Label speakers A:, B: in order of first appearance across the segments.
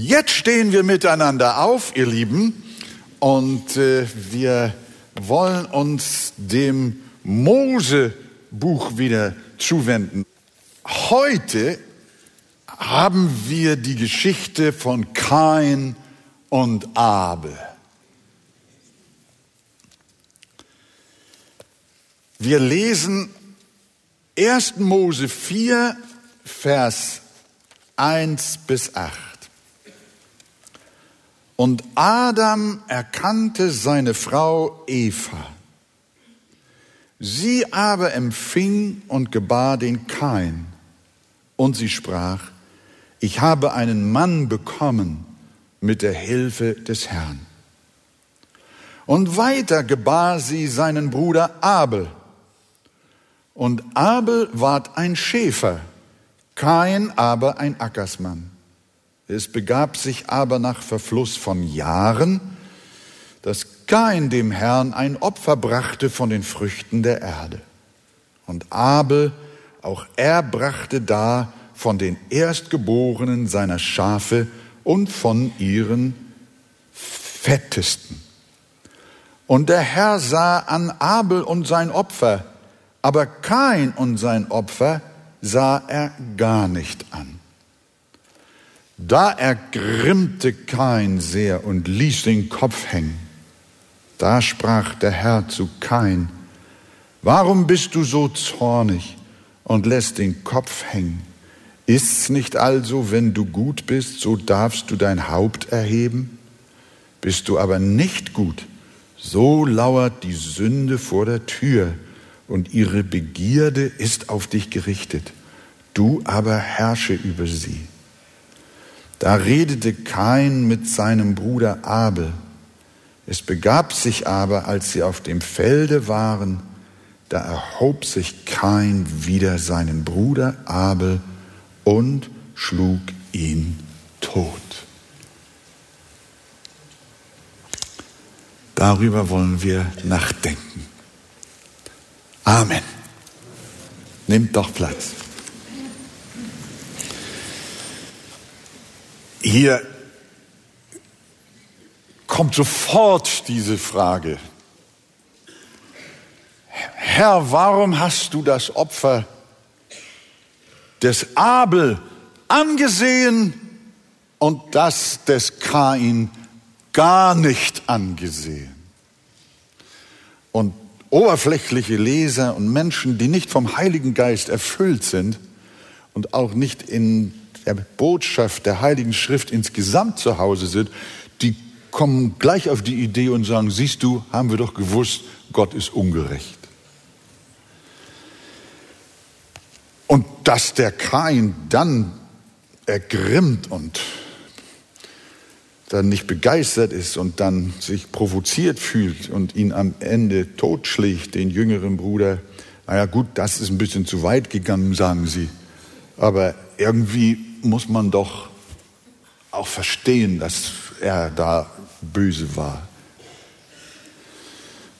A: Jetzt stehen wir miteinander auf, ihr Lieben, und äh, wir wollen uns dem Mose-Buch wieder zuwenden. Heute haben wir die Geschichte von Kain und Abel. Wir lesen 1. Mose 4, Vers 1 bis 8. Und Adam erkannte seine Frau Eva. Sie aber empfing und gebar den Kain. Und sie sprach, ich habe einen Mann bekommen mit der Hilfe des Herrn. Und weiter gebar sie seinen Bruder Abel. Und Abel ward ein Schäfer, Kain aber ein Ackersmann. Es begab sich aber nach Verfluss von Jahren, dass Kain dem Herrn ein Opfer brachte von den Früchten der Erde. Und Abel, auch er brachte da von den Erstgeborenen seiner Schafe und von ihren Fettesten. Und der Herr sah an Abel und sein Opfer, aber Kain und sein Opfer sah er gar nicht an. Da ergrimmte Kain sehr und ließ den Kopf hängen. Da sprach der Herr zu Kain, warum bist du so zornig und lässt den Kopf hängen? Ist's nicht also, wenn du gut bist, so darfst du dein Haupt erheben? Bist du aber nicht gut, so lauert die Sünde vor der Tür und ihre Begierde ist auf dich gerichtet. Du aber herrsche über sie. Da redete Kain mit seinem Bruder Abel. Es begab sich aber, als sie auf dem Felde waren, da erhob sich Kain wieder seinen Bruder Abel und schlug ihn tot. Darüber wollen wir nachdenken. Amen. Nehmt doch Platz. Hier kommt sofort diese Frage. Herr, warum hast du das Opfer des Abel angesehen und das des Kain gar nicht angesehen? Und oberflächliche Leser und Menschen, die nicht vom Heiligen Geist erfüllt sind und auch nicht in der Botschaft der Heiligen Schrift insgesamt zu Hause sind, die kommen gleich auf die Idee und sagen, siehst du, haben wir doch gewusst, Gott ist ungerecht. Und dass der Kain dann ergrimmt und dann nicht begeistert ist und dann sich provoziert fühlt und ihn am Ende totschlägt, den jüngeren Bruder, naja gut, das ist ein bisschen zu weit gegangen, sagen sie. Aber irgendwie muss man doch auch verstehen, dass er da böse war.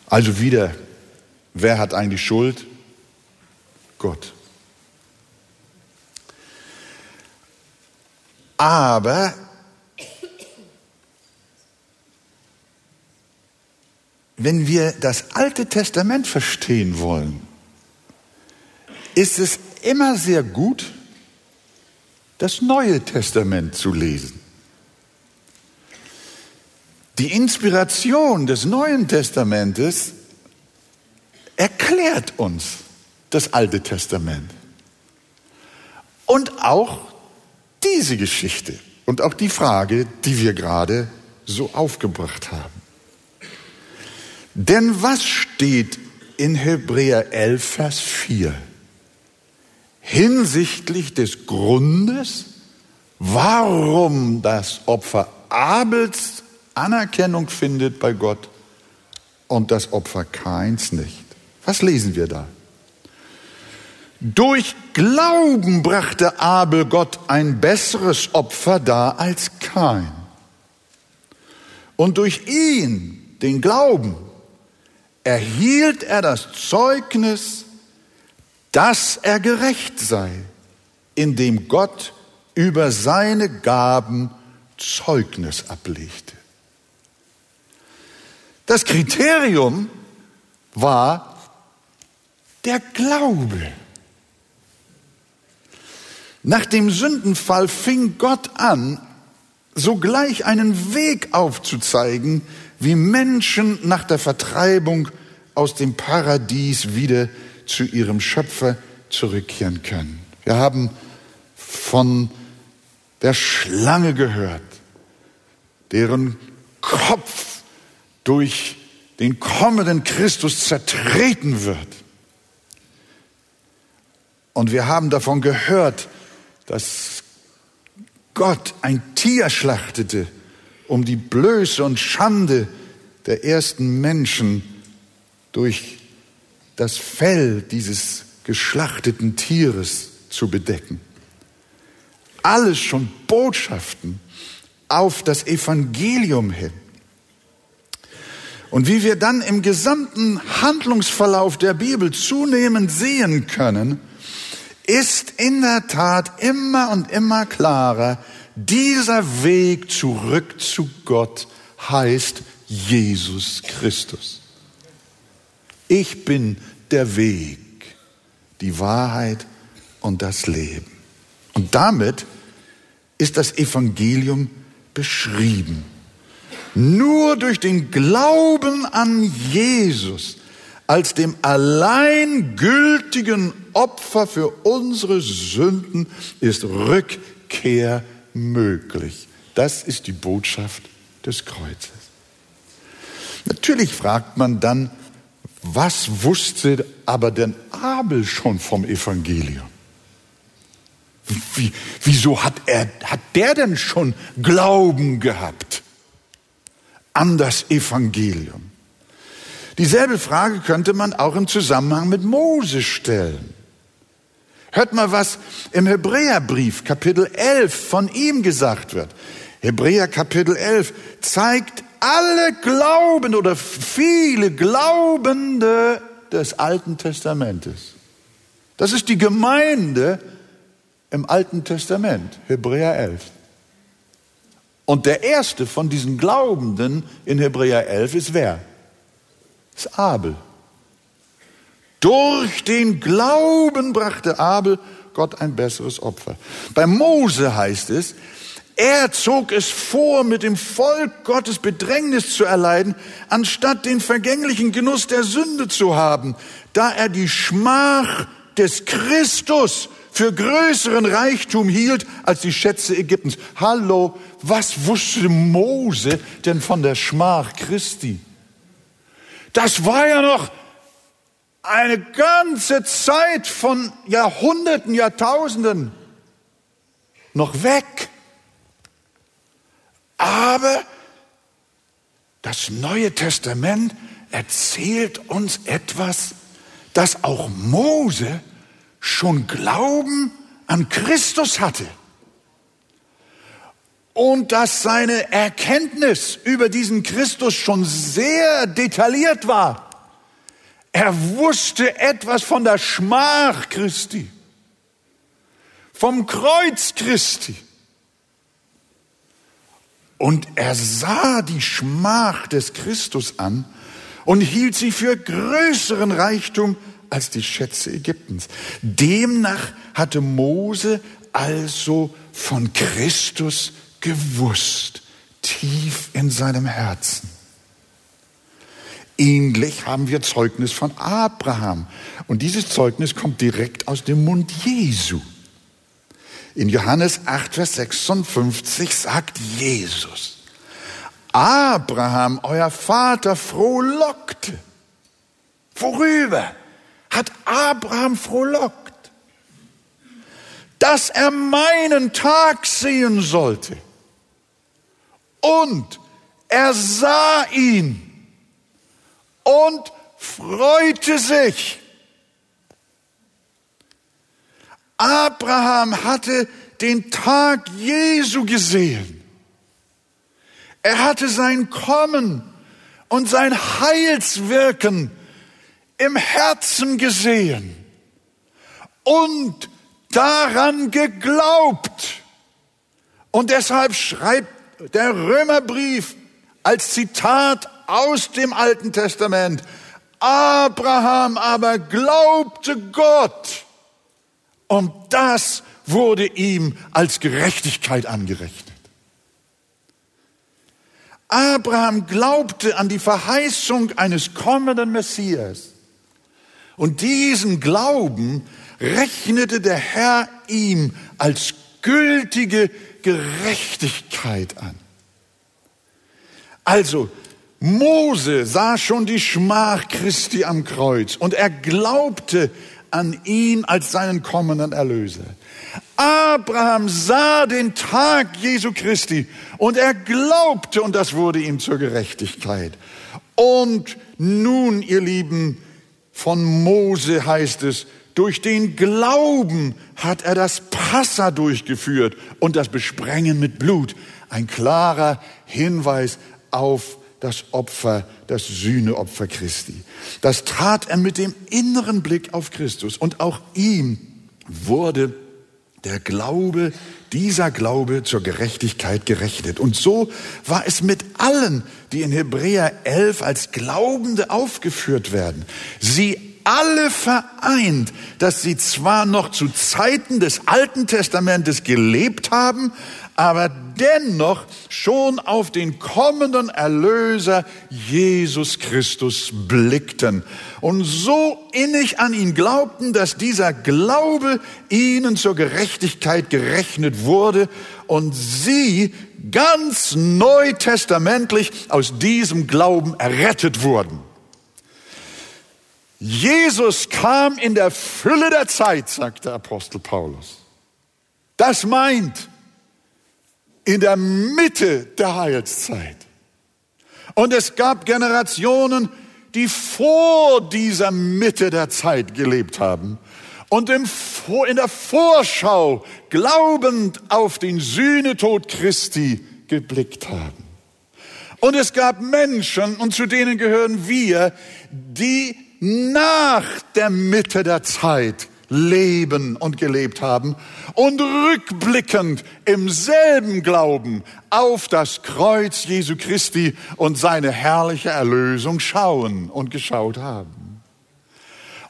A: Also wieder, wer hat eigentlich Schuld? Gott. Aber wenn wir das Alte Testament verstehen wollen, ist es immer sehr gut, das Neue Testament zu lesen. Die Inspiration des Neuen Testamentes erklärt uns das Alte Testament. Und auch diese Geschichte und auch die Frage, die wir gerade so aufgebracht haben. Denn was steht in Hebräer 11, Vers 4? Hinsichtlich des Grundes, warum das Opfer Abels Anerkennung findet bei Gott und das Opfer Kains nicht. Was lesen wir da? Durch Glauben brachte Abel Gott ein besseres Opfer dar als Kain. Und durch ihn, den Glauben, erhielt er das Zeugnis, dass er gerecht sei, indem Gott über seine Gaben Zeugnis ablegte. Das Kriterium war der Glaube. Nach dem Sündenfall fing Gott an, sogleich einen Weg aufzuzeigen, wie Menschen nach der Vertreibung aus dem Paradies wieder zu ihrem Schöpfer zurückkehren können. Wir haben von der Schlange gehört, deren Kopf durch den kommenden Christus zertreten wird. Und wir haben davon gehört, dass Gott ein Tier schlachtete, um die Blöße und Schande der ersten Menschen durch das Fell dieses geschlachteten Tieres zu bedecken. Alles schon Botschaften auf das Evangelium hin. Und wie wir dann im gesamten Handlungsverlauf der Bibel zunehmend sehen können, ist in der Tat immer und immer klarer, dieser Weg zurück zu Gott heißt Jesus Christus. Ich bin der Weg, die Wahrheit und das Leben. Und damit ist das Evangelium beschrieben. Nur durch den Glauben an Jesus als dem allein gültigen Opfer für unsere Sünden ist Rückkehr möglich. Das ist die Botschaft des Kreuzes. Natürlich fragt man dann, was wusste aber denn Abel schon vom Evangelium? Wie, wieso hat, er, hat der denn schon Glauben gehabt an das Evangelium? Dieselbe Frage könnte man auch im Zusammenhang mit Mose stellen. Hört mal, was im Hebräerbrief Kapitel 11 von ihm gesagt wird. Hebräer Kapitel 11 zeigt alle Glaubende oder viele Glaubende des Alten Testamentes. Das ist die Gemeinde im Alten Testament, Hebräer 11. Und der erste von diesen Glaubenden in Hebräer 11 ist wer? Ist Abel. Durch den Glauben brachte Abel Gott ein besseres Opfer. Bei Mose heißt es, er zog es vor, mit dem Volk Gottes Bedrängnis zu erleiden, anstatt den vergänglichen Genuss der Sünde zu haben, da er die Schmach des Christus für größeren Reichtum hielt als die Schätze Ägyptens. Hallo, was wusste Mose denn von der Schmach Christi? Das war ja noch eine ganze Zeit von Jahrhunderten, Jahrtausenden noch weg. Aber das Neue Testament erzählt uns etwas, dass auch Mose schon Glauben an Christus hatte und dass seine Erkenntnis über diesen Christus schon sehr detailliert war. Er wusste etwas von der Schmach Christi, vom Kreuz Christi. Und er sah die Schmach des Christus an und hielt sie für größeren Reichtum als die Schätze Ägyptens. Demnach hatte Mose also von Christus gewusst, tief in seinem Herzen. Ähnlich haben wir Zeugnis von Abraham. Und dieses Zeugnis kommt direkt aus dem Mund Jesu. In Johannes 8, Vers 56 sagt Jesus, Abraham, euer Vater, frohlockte. Worüber hat Abraham frohlockt? Dass er meinen Tag sehen sollte. Und er sah ihn und freute sich. Abraham hatte den Tag Jesu gesehen. Er hatte sein Kommen und sein Heilswirken im Herzen gesehen und daran geglaubt. Und deshalb schreibt der Römerbrief als Zitat aus dem Alten Testament. Abraham aber glaubte Gott und das wurde ihm als Gerechtigkeit angerechnet. Abraham glaubte an die Verheißung eines kommenden Messias. Und diesen Glauben rechnete der Herr ihm als gültige Gerechtigkeit an. Also, Mose sah schon die Schmach Christi am Kreuz und er glaubte an ihn als seinen kommenden Erlöser. Abraham sah den Tag Jesu Christi und er glaubte und das wurde ihm zur Gerechtigkeit. Und nun, ihr Lieben, von Mose heißt es, durch den Glauben hat er das Passa durchgeführt und das Besprengen mit Blut. Ein klarer Hinweis auf das Opfer, das Sühneopfer Christi. Das tat er mit dem inneren Blick auf Christus und auch ihm wurde der Glaube, dieser Glaube zur Gerechtigkeit gerechnet. Und so war es mit allen, die in Hebräer 11 als Glaubende aufgeführt werden. Sie alle vereint, dass sie zwar noch zu Zeiten des Alten Testamentes gelebt haben, aber dennoch schon auf den kommenden Erlöser Jesus Christus blickten und so innig an ihn glaubten, dass dieser Glaube ihnen zur Gerechtigkeit gerechnet wurde und sie ganz neutestamentlich aus diesem Glauben errettet wurden. Jesus kam in der Fülle der Zeit, sagt der Apostel Paulus. Das meint, in der Mitte der Heilszeit. Und es gab Generationen, die vor dieser Mitte der Zeit gelebt haben und in der Vorschau glaubend auf den Sühnetod Christi geblickt haben. Und es gab Menschen, und zu denen gehören wir, die nach der Mitte der Zeit leben und gelebt haben und rückblickend im selben Glauben auf das Kreuz Jesu Christi und seine herrliche Erlösung schauen und geschaut haben.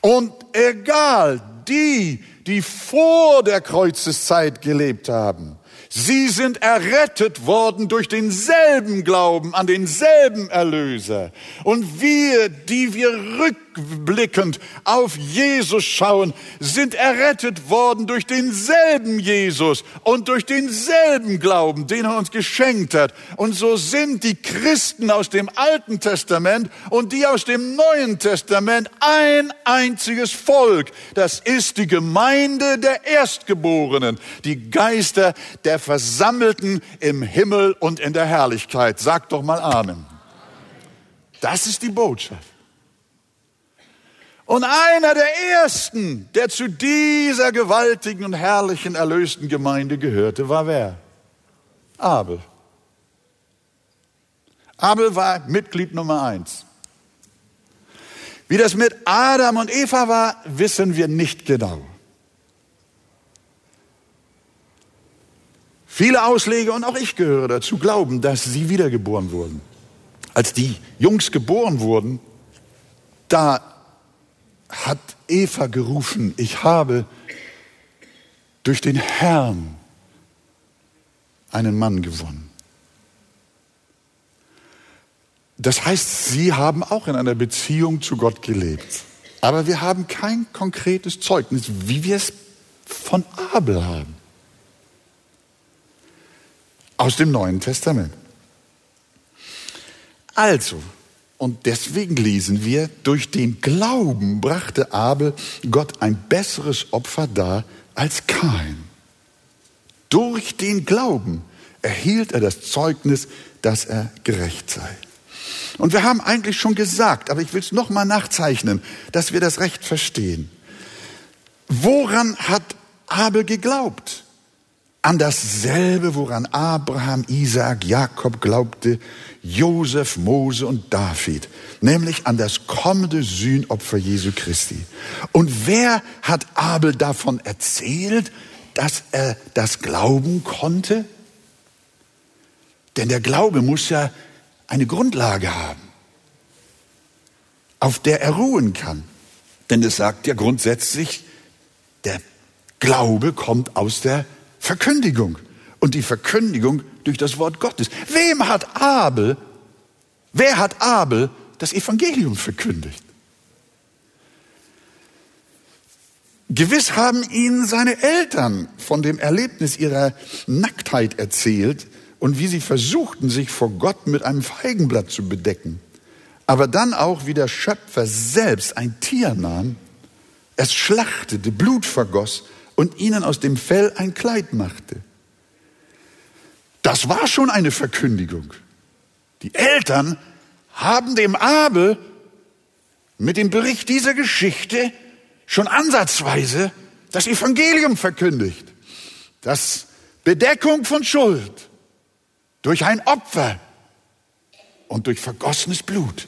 A: Und egal die, die vor der Kreuzeszeit gelebt haben, Sie sind errettet worden durch denselben Glauben an denselben Erlöser. Und wir, die wir rückblickend auf Jesus schauen, sind errettet worden durch denselben Jesus und durch denselben Glauben, den er uns geschenkt hat. Und so sind die Christen aus dem Alten Testament und die aus dem Neuen Testament ein einziges Volk. Das ist die Gemeinde der Erstgeborenen, die Geister der Versammelten im Himmel und in der Herrlichkeit. Sagt doch mal Amen. Das ist die Botschaft. Und einer der ersten, der zu dieser gewaltigen und herrlichen erlösten Gemeinde gehörte, war wer? Abel. Abel war Mitglied Nummer eins. Wie das mit Adam und Eva war, wissen wir nicht genau. Viele Ausleger und auch ich gehöre dazu, glauben, dass sie wiedergeboren wurden. Als die Jungs geboren wurden, da hat Eva gerufen, ich habe durch den Herrn einen Mann gewonnen. Das heißt, sie haben auch in einer Beziehung zu Gott gelebt. Aber wir haben kein konkretes Zeugnis, wie wir es von Abel haben aus dem Neuen Testament. Also, und deswegen lesen wir, durch den Glauben brachte Abel Gott ein besseres Opfer dar als Kain. Durch den Glauben erhielt er das Zeugnis, dass er gerecht sei. Und wir haben eigentlich schon gesagt, aber ich will es nochmal nachzeichnen, dass wir das Recht verstehen. Woran hat Abel geglaubt? an dasselbe, woran Abraham, Isaak, Jakob glaubte, Josef, Mose und David, nämlich an das kommende Sühnopfer Jesu Christi. Und wer hat Abel davon erzählt, dass er das glauben konnte? Denn der Glaube muss ja eine Grundlage haben, auf der er ruhen kann. Denn es sagt ja grundsätzlich, der Glaube kommt aus der Verkündigung und die Verkündigung durch das Wort Gottes. Wem hat Abel, wer hat Abel das Evangelium verkündigt? Gewiss haben ihnen seine Eltern von dem Erlebnis ihrer Nacktheit erzählt und wie sie versuchten, sich vor Gott mit einem Feigenblatt zu bedecken. Aber dann auch, wie der Schöpfer selbst ein Tier nahm, es schlachtete, Blut vergoss und ihnen aus dem Fell ein Kleid machte. Das war schon eine Verkündigung. Die Eltern haben dem Abel mit dem Bericht dieser Geschichte schon ansatzweise das Evangelium verkündigt, dass Bedeckung von Schuld durch ein Opfer und durch vergossenes Blut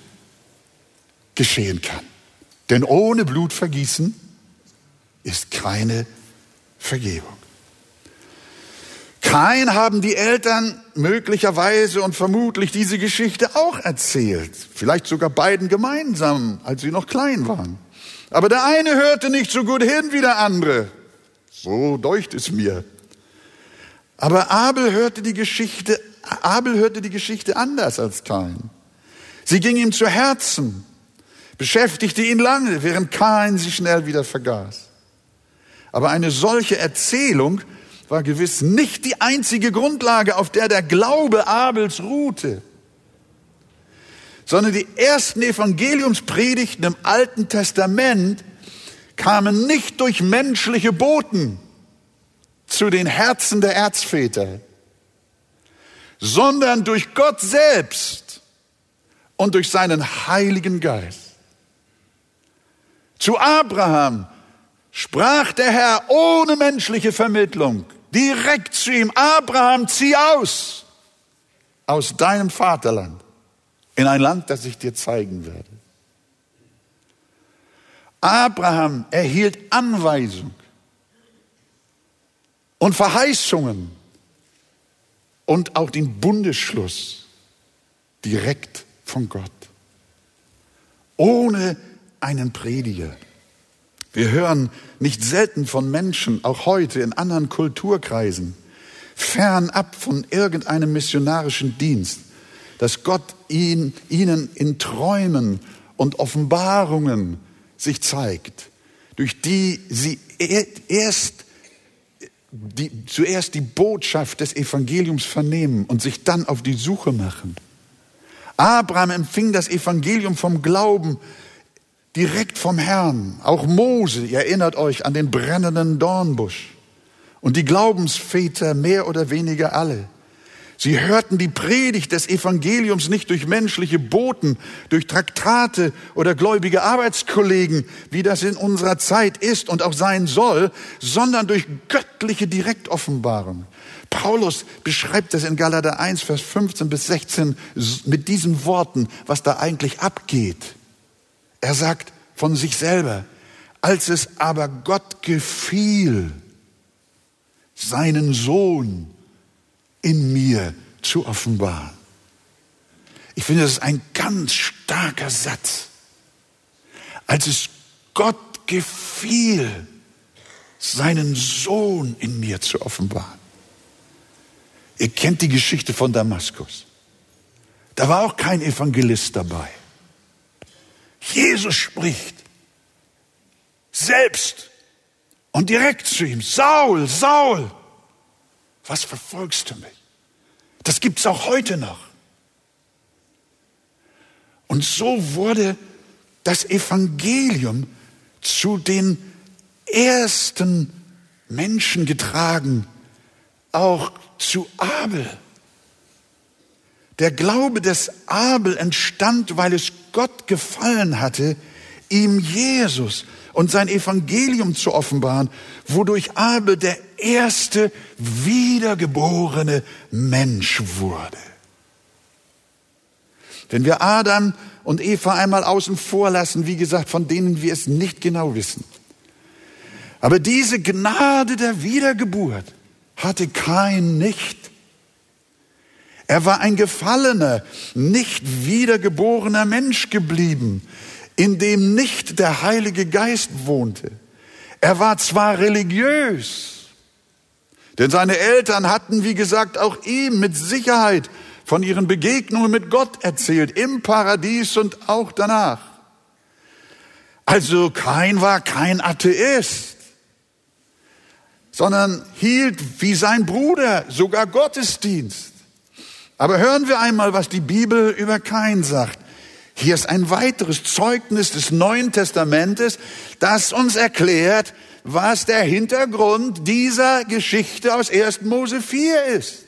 A: geschehen kann. Denn ohne Blutvergießen ist keine Vergebung. Kein haben die Eltern möglicherweise und vermutlich diese Geschichte auch erzählt. Vielleicht sogar beiden gemeinsam, als sie noch klein waren. Aber der eine hörte nicht so gut hin wie der andere. So deucht es mir. Aber Abel hörte die Geschichte, Abel hörte die Geschichte anders als Kain. Sie ging ihm zu Herzen, beschäftigte ihn lange, während Kain sie schnell wieder vergaß. Aber eine solche Erzählung war gewiss nicht die einzige Grundlage, auf der der Glaube Abels ruhte sondern die ersten Evangeliumspredigten im Alten Testament kamen nicht durch menschliche Boten zu den Herzen der Erzväter, sondern durch Gott selbst und durch seinen Heiligen Geist. Zu Abraham sprach der Herr ohne menschliche Vermittlung direkt zu ihm, Abraham, zieh aus aus deinem Vaterland in ein Land, das ich dir zeigen werde. Abraham erhielt Anweisung und Verheißungen und auch den Bundesschluss direkt von Gott. Ohne einen Prediger. Wir hören nicht selten von Menschen, auch heute in anderen Kulturkreisen, fernab von irgendeinem missionarischen Dienst, dass Gott ihn, ihnen in Träumen und Offenbarungen sich zeigt, durch die sie erst die, zuerst die Botschaft des Evangeliums vernehmen und sich dann auf die Suche machen. Abraham empfing das Evangelium vom Glauben direkt vom Herrn. Auch Mose, ihr erinnert euch an den brennenden Dornbusch. Und die Glaubensväter mehr oder weniger alle. Sie hörten die Predigt des Evangeliums nicht durch menschliche Boten, durch Traktate oder gläubige Arbeitskollegen, wie das in unserer Zeit ist und auch sein soll, sondern durch göttliche Direktoffenbarung. Paulus beschreibt das in Galater 1, Vers 15 bis 16 mit diesen Worten, was da eigentlich abgeht. Er sagt von sich selber, als es aber Gott gefiel, seinen Sohn in mir zu offenbaren. Ich finde, das ist ein ganz starker Satz. Als es Gott gefiel, seinen Sohn in mir zu offenbaren. Ihr kennt die Geschichte von Damaskus. Da war auch kein Evangelist dabei. Jesus spricht selbst und direkt zu ihm, Saul, Saul, was verfolgst du mich? Das gibt es auch heute noch. Und so wurde das Evangelium zu den ersten Menschen getragen, auch zu Abel. Der Glaube des Abel entstand, weil es Gott gefallen hatte, ihm Jesus und sein Evangelium zu offenbaren, wodurch Abel der erste wiedergeborene Mensch wurde. Wenn wir Adam und Eva einmal außen vor lassen, wie gesagt, von denen wir es nicht genau wissen. Aber diese Gnade der Wiedergeburt hatte kein nicht. Er war ein gefallener, nicht wiedergeborener Mensch geblieben, in dem nicht der Heilige Geist wohnte. Er war zwar religiös, denn seine Eltern hatten, wie gesagt, auch ihm mit Sicherheit von ihren Begegnungen mit Gott erzählt, im Paradies und auch danach. Also kein war kein Atheist, sondern hielt wie sein Bruder sogar Gottesdienst. Aber hören wir einmal, was die Bibel über Kain sagt. Hier ist ein weiteres Zeugnis des Neuen Testamentes, das uns erklärt, was der Hintergrund dieser Geschichte aus 1. Mose 4 ist.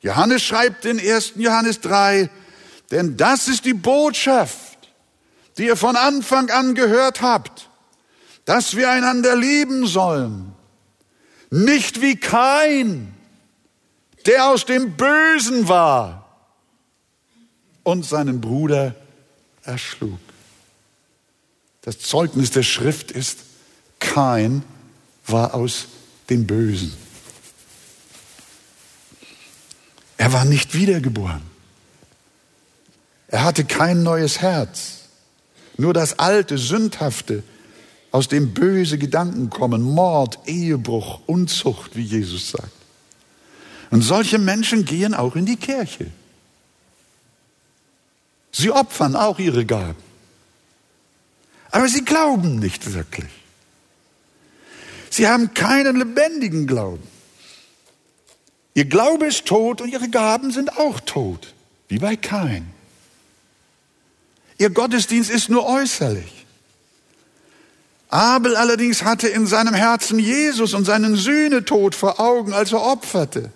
A: Johannes schreibt in 1. Johannes 3, denn das ist die Botschaft, die ihr von Anfang an gehört habt, dass wir einander lieben sollen. Nicht wie kein, der aus dem Bösen war und seinen Bruder erschlug. Das Zeugnis der Schrift ist, kein war aus dem Bösen. Er war nicht wiedergeboren. Er hatte kein neues Herz. Nur das alte, sündhafte, aus dem böse Gedanken kommen, Mord, Ehebruch, Unzucht, wie Jesus sagt. Und solche Menschen gehen auch in die Kirche. Sie opfern auch ihre Gaben. Aber sie glauben nicht wirklich. Sie haben keinen lebendigen Glauben. Ihr Glaube ist tot und ihre Gaben sind auch tot, wie bei Kain. Ihr Gottesdienst ist nur äußerlich. Abel allerdings hatte in seinem Herzen Jesus und seinen Sühnetod vor Augen, als er opferte.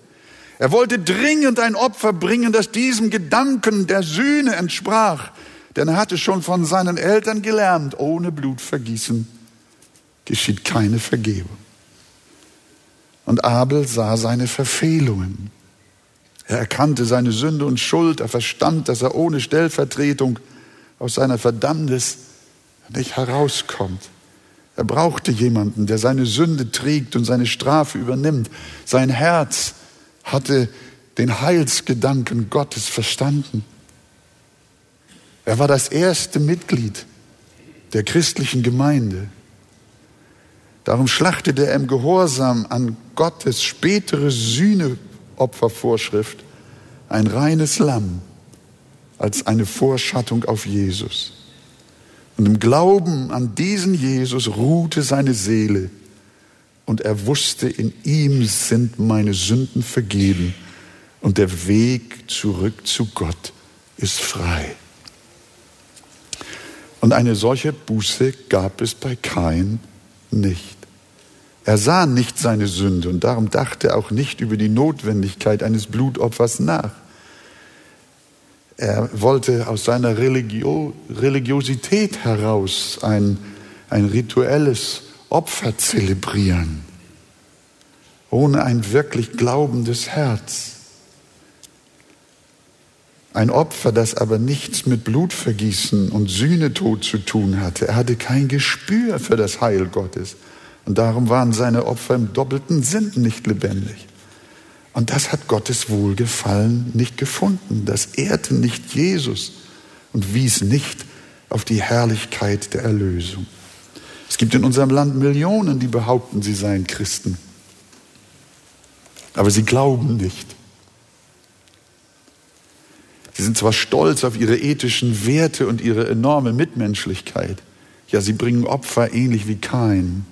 A: Er wollte dringend ein Opfer bringen, das diesem Gedanken der Sühne entsprach, denn er hatte schon von seinen Eltern gelernt, ohne Blutvergießen geschieht keine Vergebung. Und Abel sah seine Verfehlungen. Er erkannte seine Sünde und Schuld, er verstand, dass er ohne Stellvertretung aus seiner Verdammnis nicht herauskommt. Er brauchte jemanden, der seine Sünde trägt und seine Strafe übernimmt. Sein Herz hatte den Heilsgedanken Gottes verstanden. Er war das erste Mitglied der christlichen Gemeinde. Darum schlachtete er im Gehorsam an Gottes spätere Sühneopfervorschrift ein reines Lamm als eine Vorschattung auf Jesus. Und im Glauben an diesen Jesus ruhte seine Seele und er wusste, in ihm sind meine Sünden vergeben und der Weg zurück zu Gott ist frei. Und eine solche Buße gab es bei Kain nicht. Er sah nicht seine Sünde und darum dachte er auch nicht über die Notwendigkeit eines Blutopfers nach. Er wollte aus seiner Religio Religiosität heraus ein, ein rituelles Opfer zelebrieren, ohne ein wirklich glaubendes Herz. Ein Opfer, das aber nichts mit Blutvergießen und Sühnetod zu tun hatte. Er hatte kein Gespür für das Heil Gottes. Und darum waren seine Opfer im doppelten Sinn nicht lebendig. Und das hat Gottes Wohlgefallen nicht gefunden. Das ehrte nicht Jesus und wies nicht auf die Herrlichkeit der Erlösung. Es gibt in unserem Land Millionen, die behaupten, sie seien Christen. Aber sie glauben nicht. Sie sind zwar stolz auf ihre ethischen Werte und ihre enorme Mitmenschlichkeit. Ja, sie bringen Opfer ähnlich wie Kain.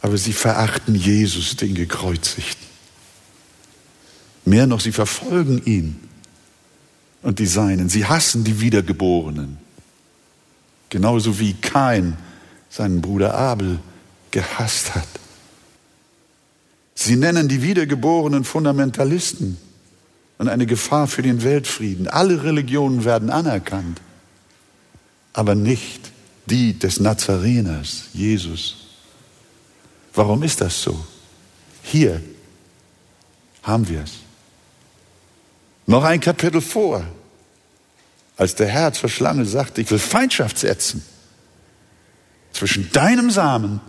A: Aber sie verachten Jesus, den Gekreuzigten. Mehr noch, sie verfolgen ihn und die Seinen. Sie hassen die Wiedergeborenen. Genauso wie Kain seinen Bruder Abel gehasst hat. Sie nennen die Wiedergeborenen Fundamentalisten und eine Gefahr für den Weltfrieden. Alle Religionen werden anerkannt, aber nicht die des Nazareners, Jesus. Warum ist das so? Hier haben wir es. Noch ein Kapitel vor, als der Herr zur Schlange sagte, ich will Feindschaft setzen zwischen deinem Samen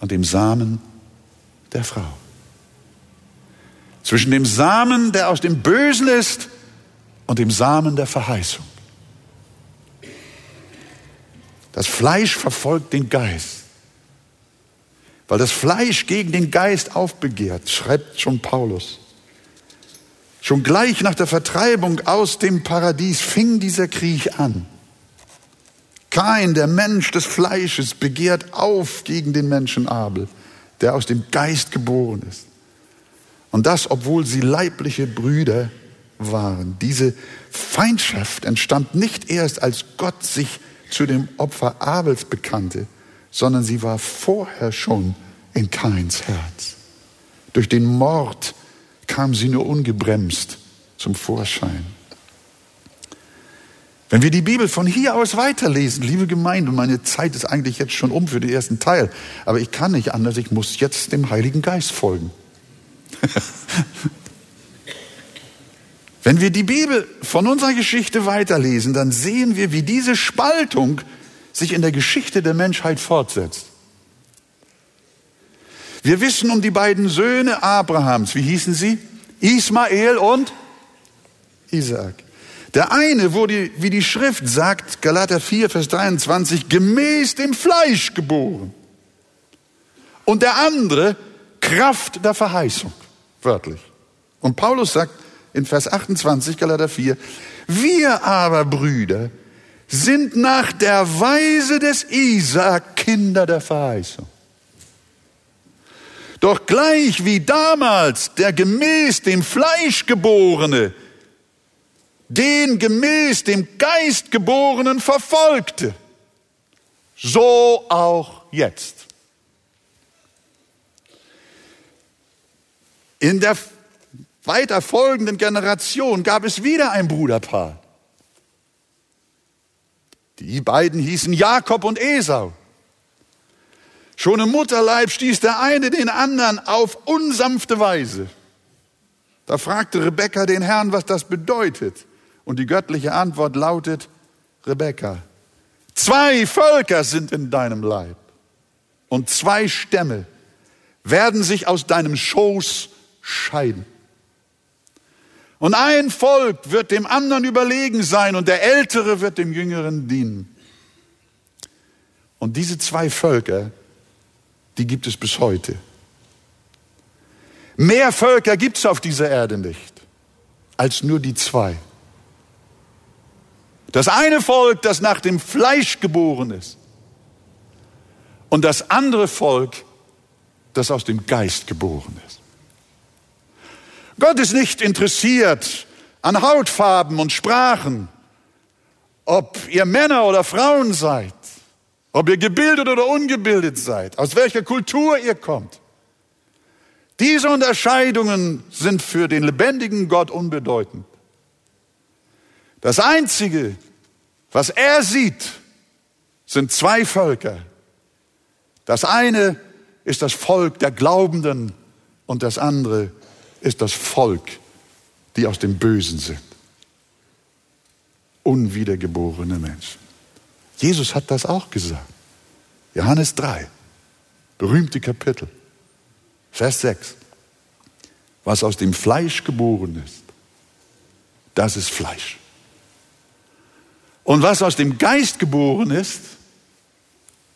A: und dem Samen der Frau. zwischen dem Samen, der aus dem Bösen ist, und dem Samen der Verheißung. Das Fleisch verfolgt den Geist. Weil das Fleisch gegen den Geist aufbegehrt, schreibt schon Paulus. Schon gleich nach der Vertreibung aus dem Paradies fing dieser Krieg an. Kain, der Mensch des Fleisches, begehrt auf gegen den Menschen Abel, der aus dem Geist geboren ist. Und das, obwohl sie leibliche Brüder waren. Diese Feindschaft entstand nicht erst, als Gott sich zu dem Opfer Abels bekannte, sondern sie war vorher schon in Kains Herz. Durch den Mord kam sie nur ungebremst zum Vorschein. Wenn wir die Bibel von hier aus weiterlesen, liebe Gemeinde, meine Zeit ist eigentlich jetzt schon um für den ersten Teil, aber ich kann nicht anders, ich muss jetzt dem Heiligen Geist folgen. Wenn wir die Bibel von unserer Geschichte weiterlesen, dann sehen wir, wie diese Spaltung sich in der Geschichte der Menschheit fortsetzt. Wir wissen um die beiden Söhne Abrahams. Wie hießen sie? Ismael und Isaac. Der eine wurde, wie die Schrift sagt, Galater 4, Vers 23, gemäß dem Fleisch geboren. Und der andere Kraft der Verheißung, wörtlich. Und Paulus sagt in Vers 28, Galater 4, wir aber, Brüder, sind nach der Weise des Isaak Kinder der Verheißung. Doch gleich wie damals der gemäß dem Fleisch geborene den gemäß dem Geist geborenen verfolgte, so auch jetzt. In der weiter folgenden Generation gab es wieder ein Bruderpaar. Die beiden hießen Jakob und Esau. Schon im Mutterleib stieß der eine den anderen auf unsanfte Weise. Da fragte Rebekka den Herrn, was das bedeutet. Und die göttliche Antwort lautet, Rebekka, zwei Völker sind in deinem Leib und zwei Stämme werden sich aus deinem Schoß scheiden. Und ein Volk wird dem anderen überlegen sein und der Ältere wird dem Jüngeren dienen. Und diese zwei Völker die gibt es bis heute. Mehr Völker gibt es auf dieser Erde nicht als nur die zwei. Das eine Volk, das nach dem Fleisch geboren ist und das andere Volk, das aus dem Geist geboren ist. Gott ist nicht interessiert an Hautfarben und Sprachen, ob ihr Männer oder Frauen seid. Ob ihr gebildet oder ungebildet seid, aus welcher Kultur ihr kommt. Diese Unterscheidungen sind für den lebendigen Gott unbedeutend. Das Einzige, was er sieht, sind zwei Völker. Das eine ist das Volk der Glaubenden und das andere ist das Volk, die aus dem Bösen sind. Unwiedergeborene Menschen. Jesus hat das auch gesagt. Johannes 3, berühmte Kapitel, Vers 6. Was aus dem Fleisch geboren ist, das ist Fleisch. Und was aus dem Geist geboren ist,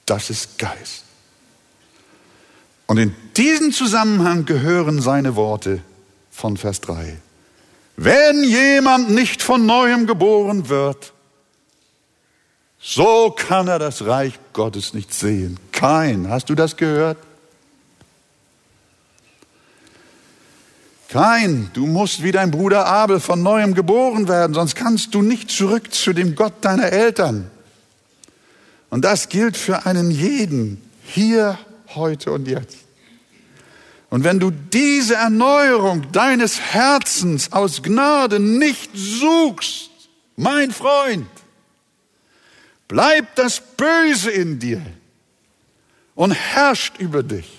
A: das ist Geist. Und in diesen Zusammenhang gehören seine Worte von Vers 3. Wenn jemand nicht von neuem geboren wird, so kann er das Reich Gottes nicht sehen. Kein, hast du das gehört? Kein, du musst wie dein Bruder Abel von neuem geboren werden, sonst kannst du nicht zurück zu dem Gott deiner Eltern. Und das gilt für einen jeden, hier, heute und jetzt. Und wenn du diese Erneuerung deines Herzens aus Gnade nicht suchst, mein Freund, bleibt das Böse in dir und herrscht über dich.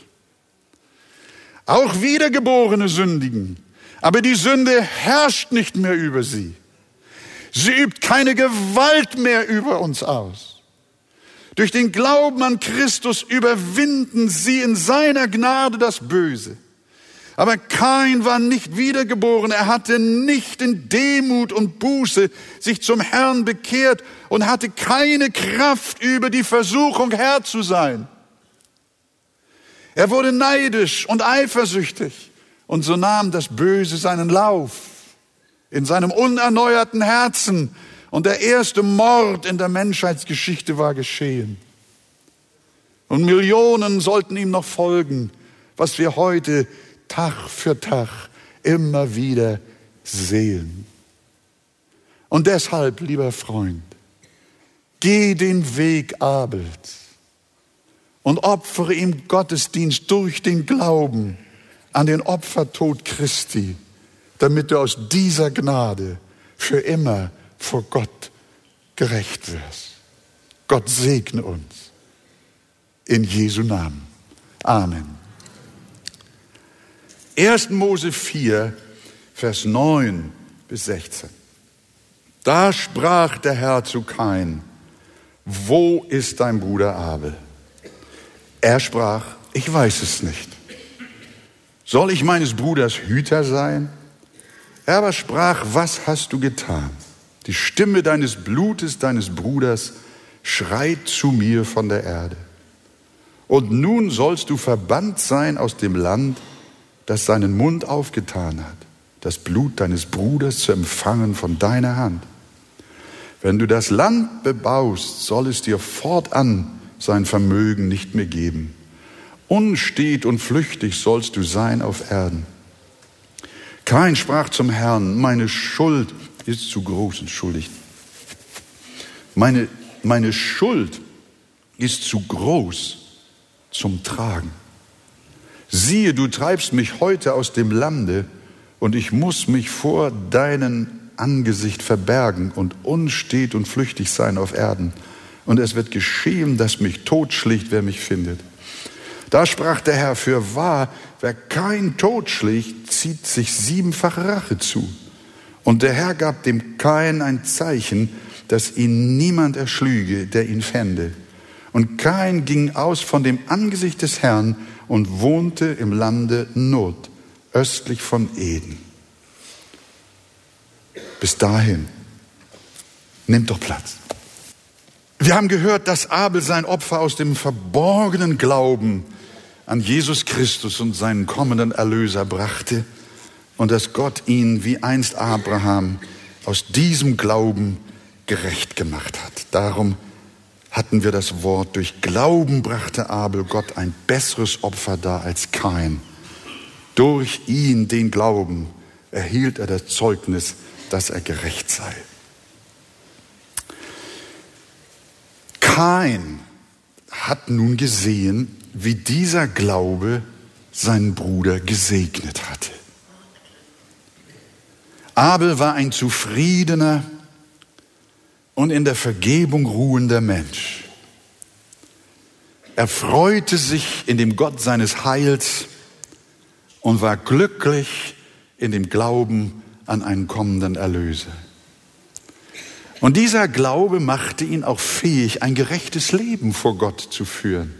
A: Auch Wiedergeborene sündigen, aber die Sünde herrscht nicht mehr über sie. Sie übt keine Gewalt mehr über uns aus. Durch den Glauben an Christus überwinden sie in seiner Gnade das Böse. Aber Kain war nicht wiedergeboren. Er hatte nicht in Demut und Buße sich zum Herrn bekehrt und hatte keine Kraft über die Versuchung Herr zu sein. Er wurde neidisch und eifersüchtig und so nahm das Böse seinen Lauf in seinem unerneuerten Herzen und der erste Mord in der Menschheitsgeschichte war geschehen. Und Millionen sollten ihm noch folgen, was wir heute Tag für Tag immer wieder sehen. Und deshalb, lieber Freund, geh den Weg Abels und opfere ihm Gottesdienst durch den Glauben an den Opfertod Christi, damit du aus dieser Gnade für immer vor Gott gerecht wirst. Gott segne uns. In Jesu Namen. Amen. 1. Mose 4, Vers 9 bis 16. Da sprach der Herr zu Kain, wo ist dein Bruder Abel? Er sprach, ich weiß es nicht. Soll ich meines Bruders Hüter sein? Er aber sprach, was hast du getan? Die Stimme deines Blutes, deines Bruders, schreit zu mir von der Erde. Und nun sollst du verbannt sein aus dem Land, das seinen Mund aufgetan hat, das Blut deines Bruders zu empfangen von deiner Hand. Wenn du das Land bebaust, soll es dir fortan sein Vermögen nicht mehr geben. Unstet und flüchtig sollst du sein auf Erden. Kein sprach zum Herrn, meine Schuld ist zu groß, entschuldigt. Meine, meine Schuld ist zu groß zum Tragen. Siehe, du treibst mich heute aus dem Lande und ich muss mich vor deinen Angesicht verbergen und unstet und flüchtig sein auf Erden. Und es wird geschehen, dass mich totschlicht, wer mich findet. Da sprach der Herr, für wahr, wer kein Tod schlicht, zieht sich siebenfache Rache zu. Und der Herr gab dem Kain ein Zeichen, dass ihn niemand erschlüge, der ihn fände. Und Kain ging aus von dem Angesicht des Herrn und wohnte im Lande Not, östlich von Eden. Bis dahin. Nimmt doch Platz. Wir haben gehört, dass Abel sein Opfer aus dem verborgenen Glauben an Jesus Christus und seinen kommenden Erlöser brachte und dass Gott ihn wie einst Abraham aus diesem Glauben gerecht gemacht hat. Darum hatten wir das Wort, durch Glauben brachte Abel Gott ein besseres Opfer dar als Kain. Durch ihn, den Glauben, erhielt er das Zeugnis, dass er gerecht sei. Kain hat nun gesehen, wie dieser Glaube seinen Bruder gesegnet hatte. Abel war ein zufriedener, und in der Vergebung ruhender Mensch. Er freute sich in dem Gott seines Heils und war glücklich in dem Glauben an einen kommenden Erlöser. Und dieser Glaube machte ihn auch fähig, ein gerechtes Leben vor Gott zu führen.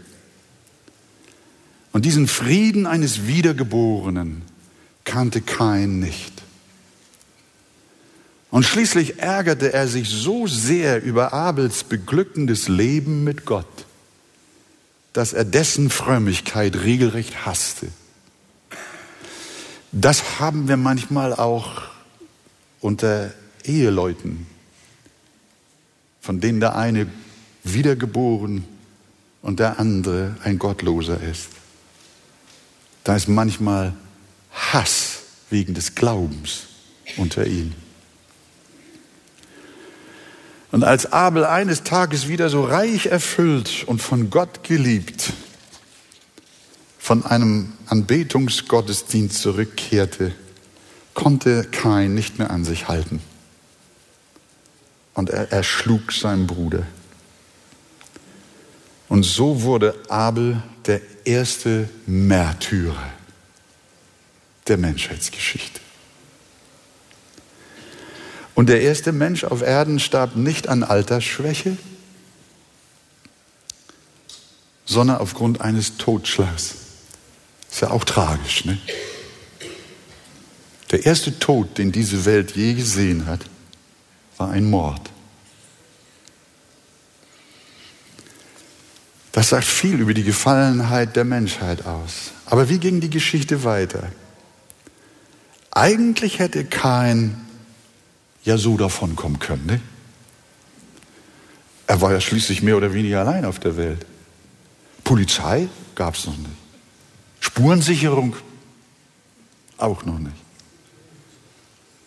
A: Und diesen Frieden eines Wiedergeborenen kannte kein nicht. Und schließlich ärgerte er sich so sehr über Abels beglückendes Leben mit Gott, dass er dessen Frömmigkeit regelrecht hasste. Das haben wir manchmal auch unter Eheleuten, von denen der eine wiedergeboren und der andere ein Gottloser ist. Da ist manchmal Hass wegen des Glaubens unter ihnen. Und als Abel eines Tages wieder so reich erfüllt und von Gott geliebt von einem Anbetungsgottesdienst zurückkehrte, konnte Kain nicht mehr an sich halten. Und er erschlug seinen Bruder. Und so wurde Abel der erste Märtyrer der Menschheitsgeschichte. Und der erste Mensch auf Erden starb nicht an Altersschwäche, sondern aufgrund eines Totschlags. Ist ja auch tragisch, ne? Der erste Tod, den diese Welt je gesehen hat, war ein Mord. Das sagt viel über die Gefallenheit der Menschheit aus. Aber wie ging die Geschichte weiter? Eigentlich hätte kein ja so davon kommen können. Ne? Er war ja schließlich mehr oder weniger allein auf der Welt. Polizei gab es noch nicht. Spurensicherung auch noch nicht.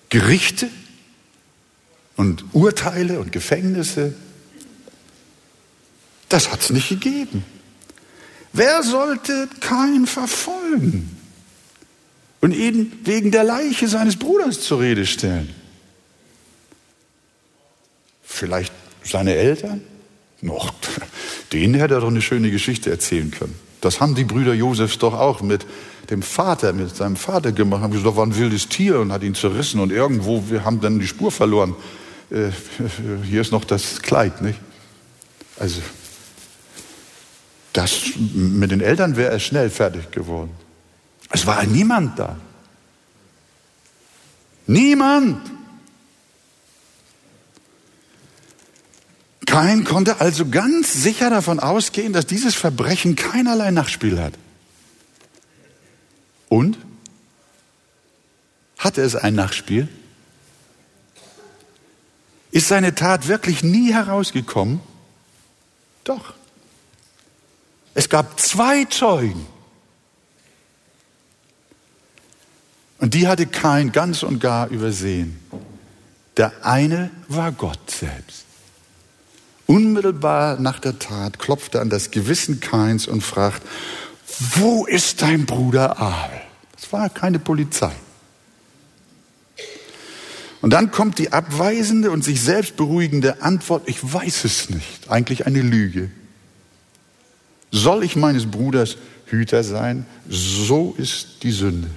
A: Gerichte und Urteile und Gefängnisse, das hat es nicht gegeben. Wer sollte keinen verfolgen und ihn wegen der Leiche seines Bruders zur Rede stellen? Vielleicht seine Eltern? Noch, denen hätte er doch eine schöne Geschichte erzählen können. Das haben die Brüder Josefs doch auch mit dem Vater, mit seinem Vater gemacht. Haben gesagt, das war ein wildes Tier und hat ihn zerrissen und irgendwo, wir haben dann die Spur verloren. Äh, hier ist noch das Kleid, nicht? Also, das, mit den Eltern wäre er schnell fertig geworden. Es war niemand da. Niemand. Kain konnte also ganz sicher davon ausgehen, dass dieses Verbrechen keinerlei Nachspiel hat. Und? Hatte es ein Nachspiel? Ist seine Tat wirklich nie herausgekommen? Doch. Es gab zwei Zeugen. Und die hatte Kain ganz und gar übersehen. Der eine war Gott selbst. Unmittelbar nach der Tat klopft er an das Gewissen Kains und fragt, wo ist dein Bruder Abel? Das war keine Polizei. Und dann kommt die abweisende und sich selbst beruhigende Antwort, ich weiß es nicht. Eigentlich eine Lüge. Soll ich meines Bruders Hüter sein? So ist die Sünde.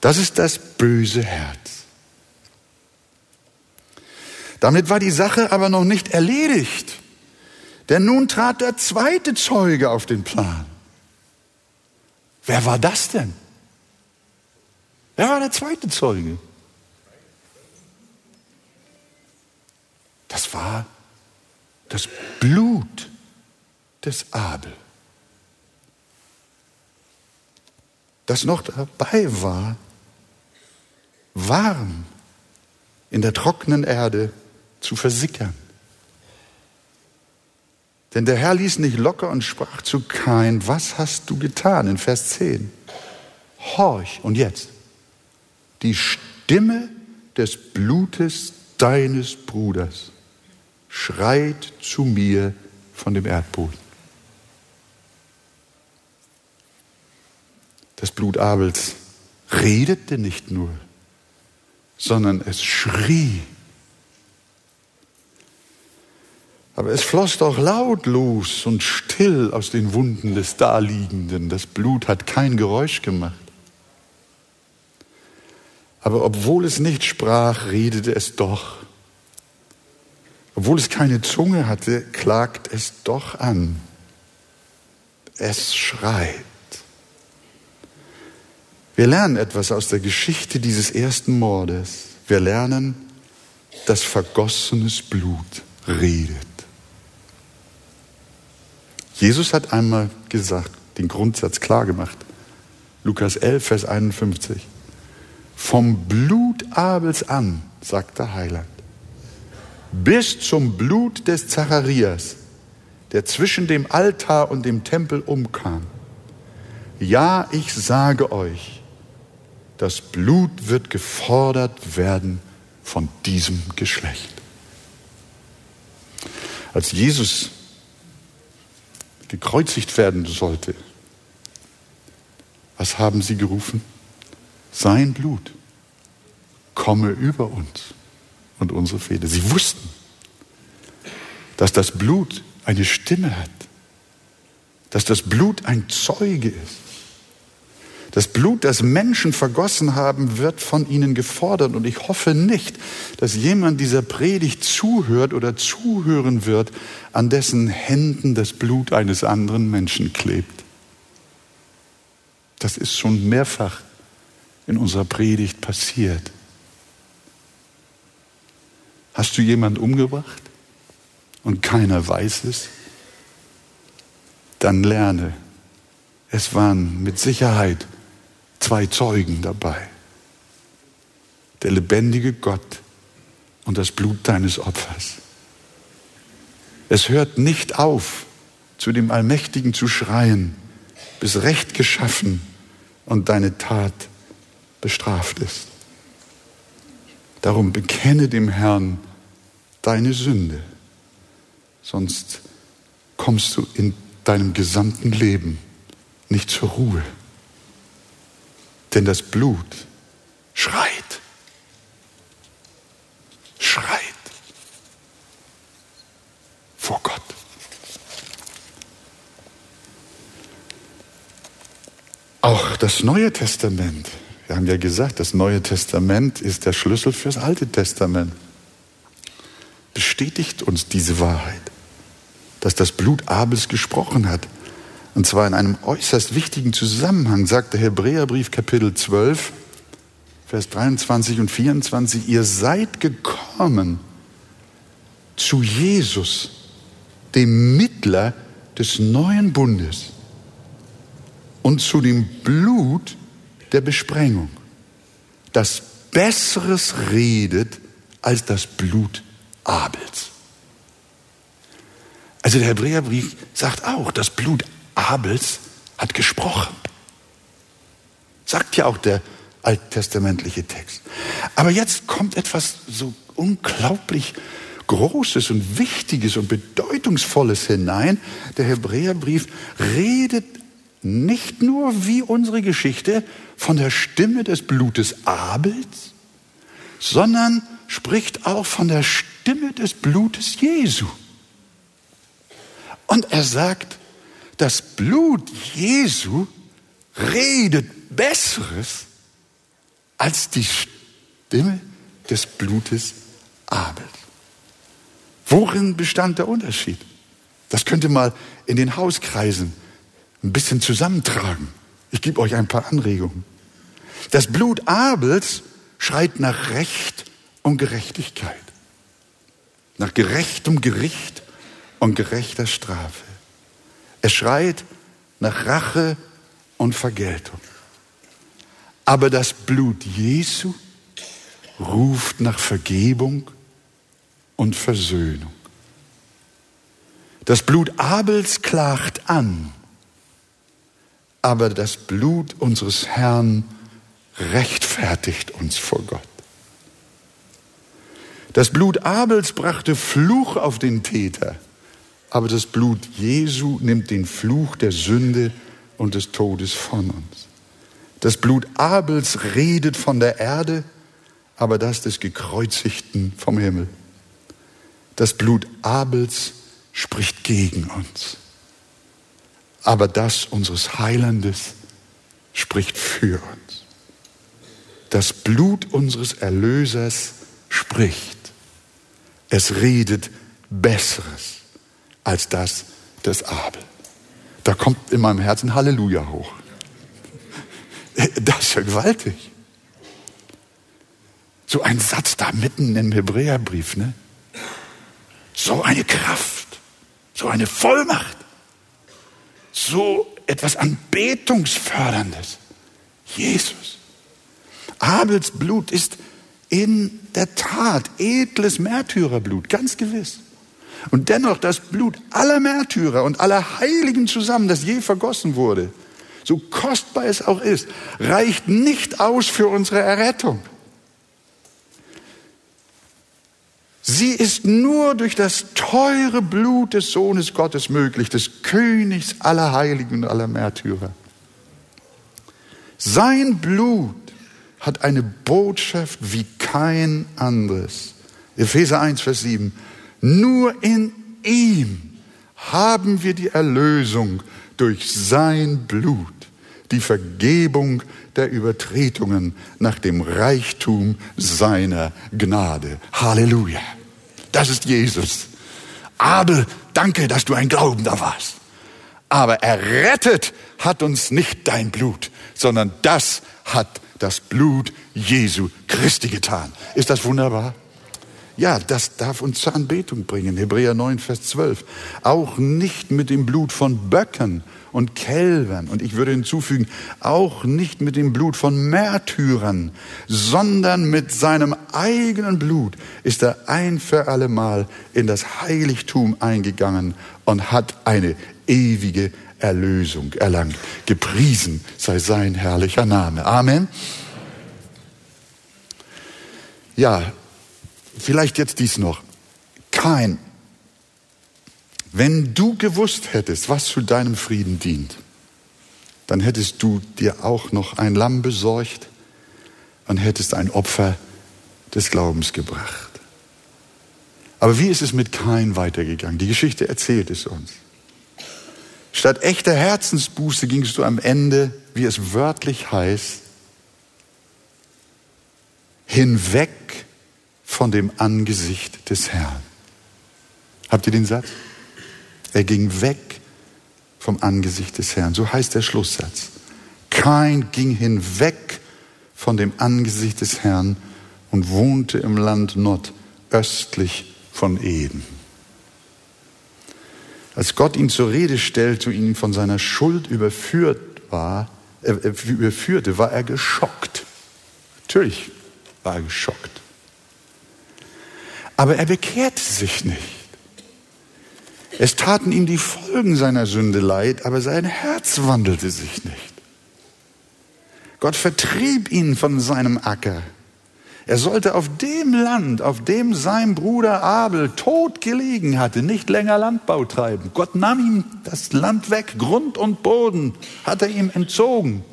A: Das ist das böse Herz. Damit war die Sache aber noch nicht erledigt. Denn nun trat der zweite Zeuge auf den Plan. Wer war das denn? Wer war der zweite Zeuge? Das war das Blut des Abel. Das noch dabei war, warm in der trockenen Erde zu versickern. Denn der Herr ließ nicht locker und sprach zu Kain, was hast du getan? In Vers 10. Horch, und jetzt, die Stimme des Blutes deines Bruders schreit zu mir von dem Erdboden. Das Blut Abels redete nicht nur, sondern es schrie Aber es floss doch lautlos und still aus den Wunden des Daliegenden. Das Blut hat kein Geräusch gemacht. Aber obwohl es nicht sprach, redete es doch. Obwohl es keine Zunge hatte, klagt es doch an. Es schreit. Wir lernen etwas aus der Geschichte dieses ersten Mordes. Wir lernen, dass vergossenes Blut redet. Jesus hat einmal gesagt, den Grundsatz klar gemacht. Lukas 11, Vers 51. Vom Blut Abels an, sagt der Heiland, bis zum Blut des Zacharias, der zwischen dem Altar und dem Tempel umkam. Ja, ich sage euch, das Blut wird gefordert werden von diesem Geschlecht. Als Jesus gekreuzigt werden sollte, was haben sie gerufen? Sein Blut komme über uns und unsere Fehde. Sie wussten, dass das Blut eine Stimme hat, dass das Blut ein Zeuge ist. Das Blut, das Menschen vergossen haben, wird von ihnen gefordert. Und ich hoffe nicht, dass jemand dieser Predigt zuhört oder zuhören wird, an dessen Händen das Blut eines anderen Menschen klebt. Das ist schon mehrfach in unserer Predigt passiert. Hast du jemand umgebracht und keiner weiß es? Dann lerne. Es waren mit Sicherheit zwei Zeugen dabei. Der lebendige Gott und das Blut deines Opfers. Es hört nicht auf, zu dem Allmächtigen zu schreien, bis Recht geschaffen und deine Tat bestraft ist. Darum bekenne dem Herrn deine Sünde, sonst kommst du in deinem gesamten Leben nicht zur Ruhe. Denn das Blut schreit, schreit vor Gott. Auch das Neue Testament, wir haben ja gesagt, das Neue Testament ist der Schlüssel fürs Alte Testament, bestätigt uns diese Wahrheit, dass das Blut Abels gesprochen hat. Und zwar in einem äußerst wichtigen Zusammenhang, sagt der Hebräerbrief Kapitel 12, Vers 23 und 24, ihr seid gekommen zu Jesus, dem Mittler des neuen Bundes und zu dem Blut der Besprengung, das Besseres redet als das Blut Abels. Also der Hebräerbrief sagt auch, das Blut Abels hat gesprochen. Sagt ja auch der alttestamentliche Text. Aber jetzt kommt etwas so unglaublich Großes und Wichtiges und Bedeutungsvolles hinein. Der Hebräerbrief redet nicht nur wie unsere Geschichte von der Stimme des Blutes Abels, sondern spricht auch von der Stimme des Blutes Jesu. Und er sagt, das Blut Jesu redet Besseres als die Stimme des Blutes Abels. Worin bestand der Unterschied? Das könnte mal in den Hauskreisen ein bisschen zusammentragen. Ich gebe euch ein paar Anregungen. Das Blut Abels schreit nach Recht und Gerechtigkeit, nach gerechtem Gericht und gerechter Strafe. Es schreit nach Rache und Vergeltung. Aber das Blut Jesu ruft nach Vergebung und Versöhnung. Das Blut Abels klagt an, aber das Blut unseres Herrn rechtfertigt uns vor Gott. Das Blut Abels brachte Fluch auf den Täter, aber das Blut Jesu nimmt den Fluch der Sünde und des Todes von uns. Das Blut Abels redet von der Erde, aber das des Gekreuzigten vom Himmel. Das Blut Abels spricht gegen uns aber das unseres Heilandes spricht für uns. Das Blut unseres Erlösers spricht. Es redet Besseres als das des Abel. Da kommt in meinem Herzen Halleluja hoch. Das ist ja gewaltig. So ein Satz da mitten im Hebräerbrief, ne? So eine Kraft, so eine Vollmacht so etwas Anbetungsförderndes. Jesus. Abels Blut ist in der Tat edles Märtyrerblut, ganz gewiss. Und dennoch das Blut aller Märtyrer und aller Heiligen zusammen, das je vergossen wurde, so kostbar es auch ist, reicht nicht aus für unsere Errettung. Sie ist nur durch das teure Blut des Sohnes Gottes möglich, des Königs aller Heiligen und aller Märtyrer. Sein Blut hat eine Botschaft wie kein anderes. Epheser 1, Vers 7. Nur in ihm haben wir die Erlösung durch sein Blut, die Vergebung der Übertretungen nach dem Reichtum seiner Gnade. Halleluja. Das ist Jesus. Abel, danke, dass du ein Glaubender warst. Aber errettet hat uns nicht dein Blut, sondern das hat das Blut Jesu Christi getan. Ist das wunderbar? Ja, das darf uns zur Anbetung bringen. Hebräer 9, Vers 12. Auch nicht mit dem Blut von Böcken und Kälbern. Und ich würde hinzufügen, auch nicht mit dem Blut von Märtyrern, sondern mit seinem eigenen Blut ist er ein für allemal in das Heiligtum eingegangen und hat eine ewige Erlösung erlangt. Gepriesen sei sein herrlicher Name. Amen. Ja, Vielleicht jetzt dies noch. Kein. Wenn du gewusst hättest, was zu deinem Frieden dient, dann hättest du dir auch noch ein Lamm besorgt und hättest ein Opfer des Glaubens gebracht. Aber wie ist es mit Kain weitergegangen? Die Geschichte erzählt es uns. Statt echter Herzensbuße gingst du am Ende, wie es wörtlich heißt, hinweg von dem Angesicht des Herrn. Habt ihr den Satz? Er ging weg vom Angesicht des Herrn. So heißt der Schlusssatz. Kein ging hinweg von dem Angesicht des Herrn und wohnte im Land nordöstlich von Eden. Als Gott ihn zur Rede stellte und ihn von seiner Schuld überführt war, äh, überführte, war er geschockt. Natürlich war er geschockt. Aber er bekehrte sich nicht. Es taten ihm die Folgen seiner Sünde leid, aber sein Herz wandelte sich nicht. Gott vertrieb ihn von seinem Acker. Er sollte auf dem Land, auf dem sein Bruder Abel tot gelegen hatte, nicht länger Landbau treiben. Gott nahm ihm das Land weg, Grund und Boden hat er ihm entzogen.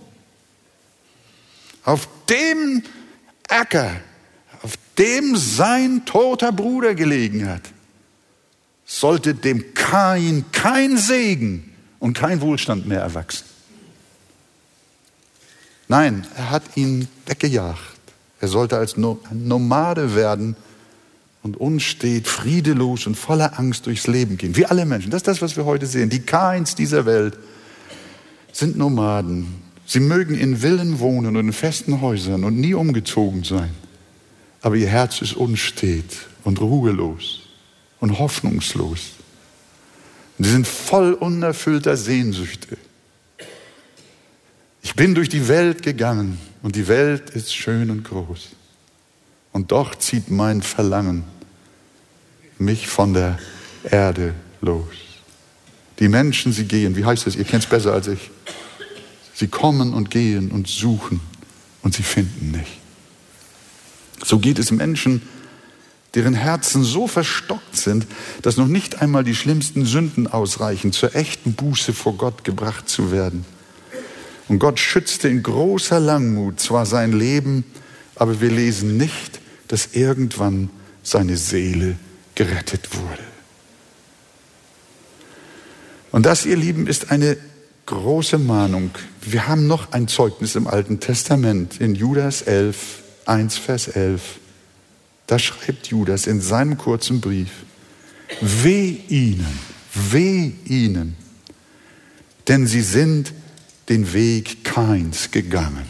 A: Auf dem Acker dem sein toter Bruder gelegen hat, sollte dem Kain kein Segen und kein Wohlstand mehr erwachsen. Nein, er hat ihn weggejagt. Er sollte als Nomade werden und unstet, friedelos und voller Angst durchs Leben gehen. Wie alle Menschen. Das ist das, was wir heute sehen. Die Kains dieser Welt sind Nomaden. Sie mögen in Villen wohnen und in festen Häusern und nie umgezogen sein aber ihr Herz ist unstet und ruhelos und hoffnungslos. Und sie sind voll unerfüllter Sehnsüchte. Ich bin durch die Welt gegangen und die Welt ist schön und groß. Und doch zieht mein Verlangen mich von der Erde los. Die Menschen, sie gehen, wie heißt es, ihr kennt es besser als ich. Sie kommen und gehen und suchen und sie finden nicht. So geht es Menschen, deren Herzen so verstockt sind, dass noch nicht einmal die schlimmsten Sünden ausreichen, zur echten Buße vor Gott gebracht zu werden. Und Gott schützte in großer Langmut zwar sein Leben, aber wir lesen nicht, dass irgendwann seine Seele gerettet wurde. Und das, ihr Lieben, ist eine große Mahnung. Wir haben noch ein Zeugnis im Alten Testament in Judas 11, 1, Vers 11. Da schreibt Judas in seinem kurzen Brief, weh ihnen, weh ihnen, denn sie sind den Weg Keins gegangen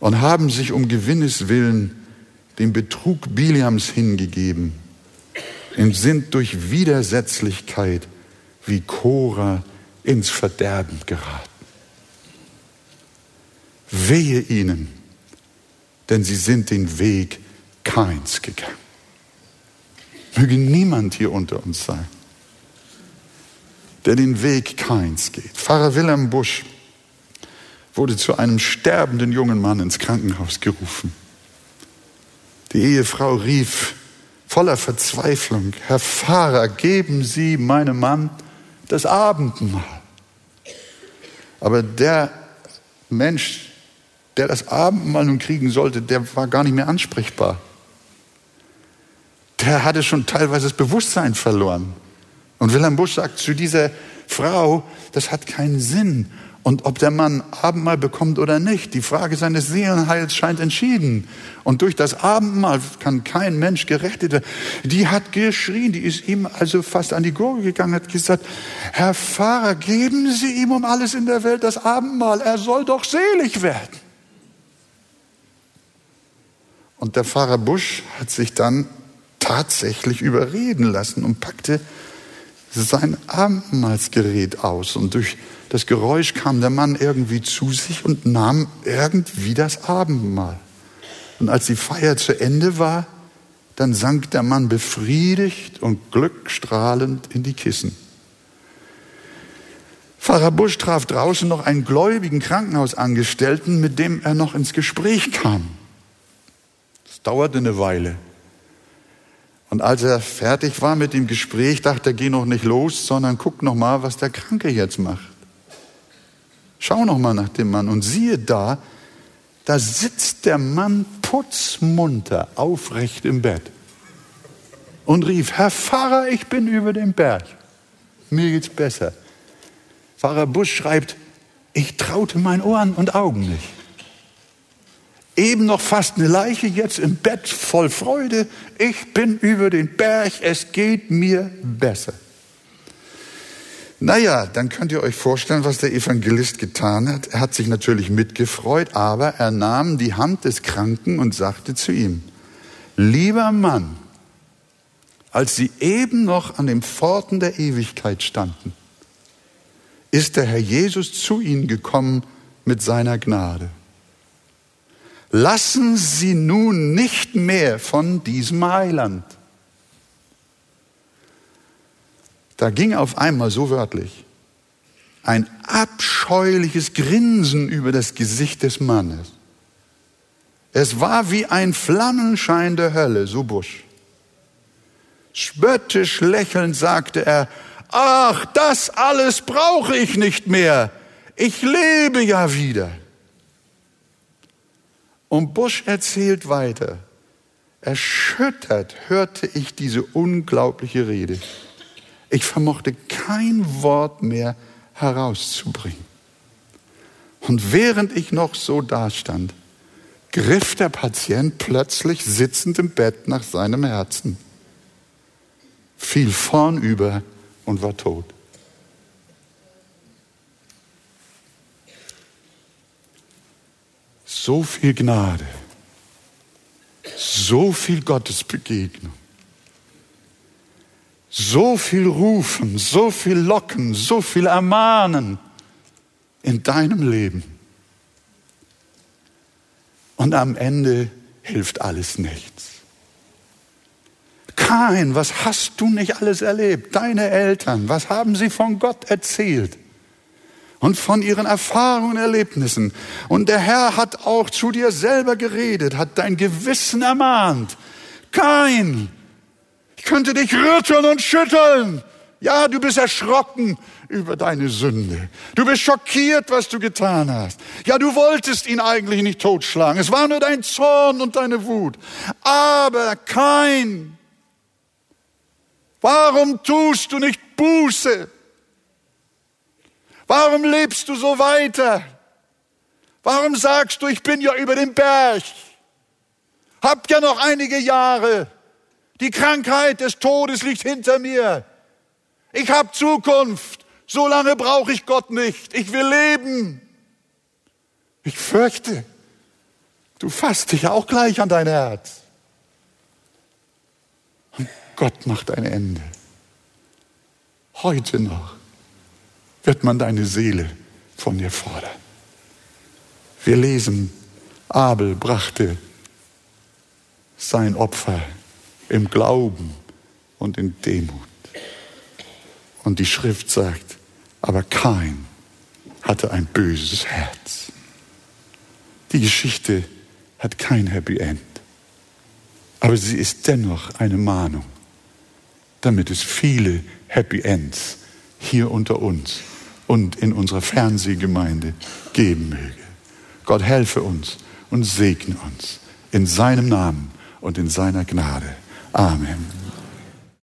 A: und haben sich um Gewinnes willen dem Betrug Biliams hingegeben und sind durch Widersetzlichkeit wie Cora ins Verderben geraten. Wehe ihnen, denn sie sind den Weg Keins gegangen. Möge niemand hier unter uns sein, der den Weg Keins geht. Pfarrer Wilhelm Busch wurde zu einem sterbenden jungen Mann ins Krankenhaus gerufen. Die Ehefrau rief voller Verzweiflung, Herr Pfarrer, geben Sie meinem Mann das Abendmahl. Aber der Mensch, der das Abendmahl nun kriegen sollte, der war gar nicht mehr ansprechbar. Der hatte schon teilweise das Bewusstsein verloren. Und Wilhelm Busch sagt zu dieser Frau, das hat keinen Sinn. Und ob der Mann Abendmahl bekommt oder nicht, die Frage seines Seelenheils scheint entschieden. Und durch das Abendmahl kann kein Mensch gerettet werden. Die hat geschrien, die ist ihm also fast an die Gurgel gegangen, hat gesagt, Herr Pfarrer, geben Sie ihm um alles in der Welt das Abendmahl, er soll doch selig werden. Und der Pfarrer Busch hat sich dann tatsächlich überreden lassen und packte sein Abendmahlsgerät aus. Und durch das Geräusch kam der Mann irgendwie zu sich und nahm irgendwie das Abendmahl. Und als die Feier zu Ende war, dann sank der Mann befriedigt und glückstrahlend in die Kissen. Pfarrer Busch traf draußen noch einen gläubigen Krankenhausangestellten, mit dem er noch ins Gespräch kam. Dauerte eine Weile. Und als er fertig war mit dem Gespräch, dachte er, geh noch nicht los, sondern guck noch mal, was der Kranke jetzt macht. Schau noch mal nach dem Mann und siehe da, da sitzt der Mann putzmunter aufrecht im Bett und rief, Herr Pfarrer, ich bin über den Berg. Mir geht's besser. Pfarrer Busch schreibt, ich traute meinen Ohren und Augen nicht. Eben noch fast eine Leiche, jetzt im Bett voll Freude. Ich bin über den Berg, es geht mir besser. Naja, dann könnt ihr euch vorstellen, was der Evangelist getan hat. Er hat sich natürlich mitgefreut, aber er nahm die Hand des Kranken und sagte zu ihm, lieber Mann, als sie eben noch an den Pforten der Ewigkeit standen, ist der Herr Jesus zu ihnen gekommen mit seiner Gnade. Lassen Sie nun nicht mehr von diesem Heiland. Da ging auf einmal so wörtlich ein abscheuliches Grinsen über das Gesicht des Mannes. Es war wie ein Flammenschein der Hölle, so Busch. Spöttisch lächelnd sagte er, ach, das alles brauche ich nicht mehr. Ich lebe ja wieder. Und Busch erzählt weiter. Erschüttert hörte ich diese unglaubliche Rede. Ich vermochte kein Wort mehr herauszubringen. Und während ich noch so dastand, griff der Patient plötzlich sitzend im Bett nach seinem Herzen, fiel vornüber und war tot. So viel Gnade, so viel Gottesbegegnung, so viel Rufen, so viel Locken, so viel Ermahnen in deinem Leben. Und am Ende hilft alles nichts. Kein, was hast du nicht alles erlebt? Deine Eltern, was haben sie von Gott erzählt? Und von ihren Erfahrungen und Erlebnissen. Und der Herr hat auch zu dir selber geredet, hat dein Gewissen ermahnt. Kein, ich könnte dich rütteln und schütteln. Ja, du bist erschrocken über deine Sünde. Du bist schockiert, was du getan hast. Ja, du wolltest ihn eigentlich nicht totschlagen. Es war nur dein Zorn und deine Wut. Aber kein Warum tust du nicht Buße? Warum lebst du so weiter? Warum sagst du, ich bin ja über den Berg? Hab ja noch einige Jahre. Die Krankheit des Todes liegt hinter mir. Ich habe Zukunft. So lange brauche ich Gott nicht. Ich will leben. Ich fürchte, du fasst dich auch gleich an dein Herz. Gott macht ein Ende. Heute noch wird man deine Seele von dir fordern. Wir lesen, Abel brachte sein Opfer im Glauben und in Demut. Und die Schrift sagt, aber kein hatte ein böses Herz. Die Geschichte hat kein Happy End, aber sie ist dennoch eine Mahnung damit es viele Happy Ends hier unter uns und in unserer Fernsehgemeinde geben möge. Gott helfe uns und segne uns in seinem Namen und in seiner Gnade. Amen.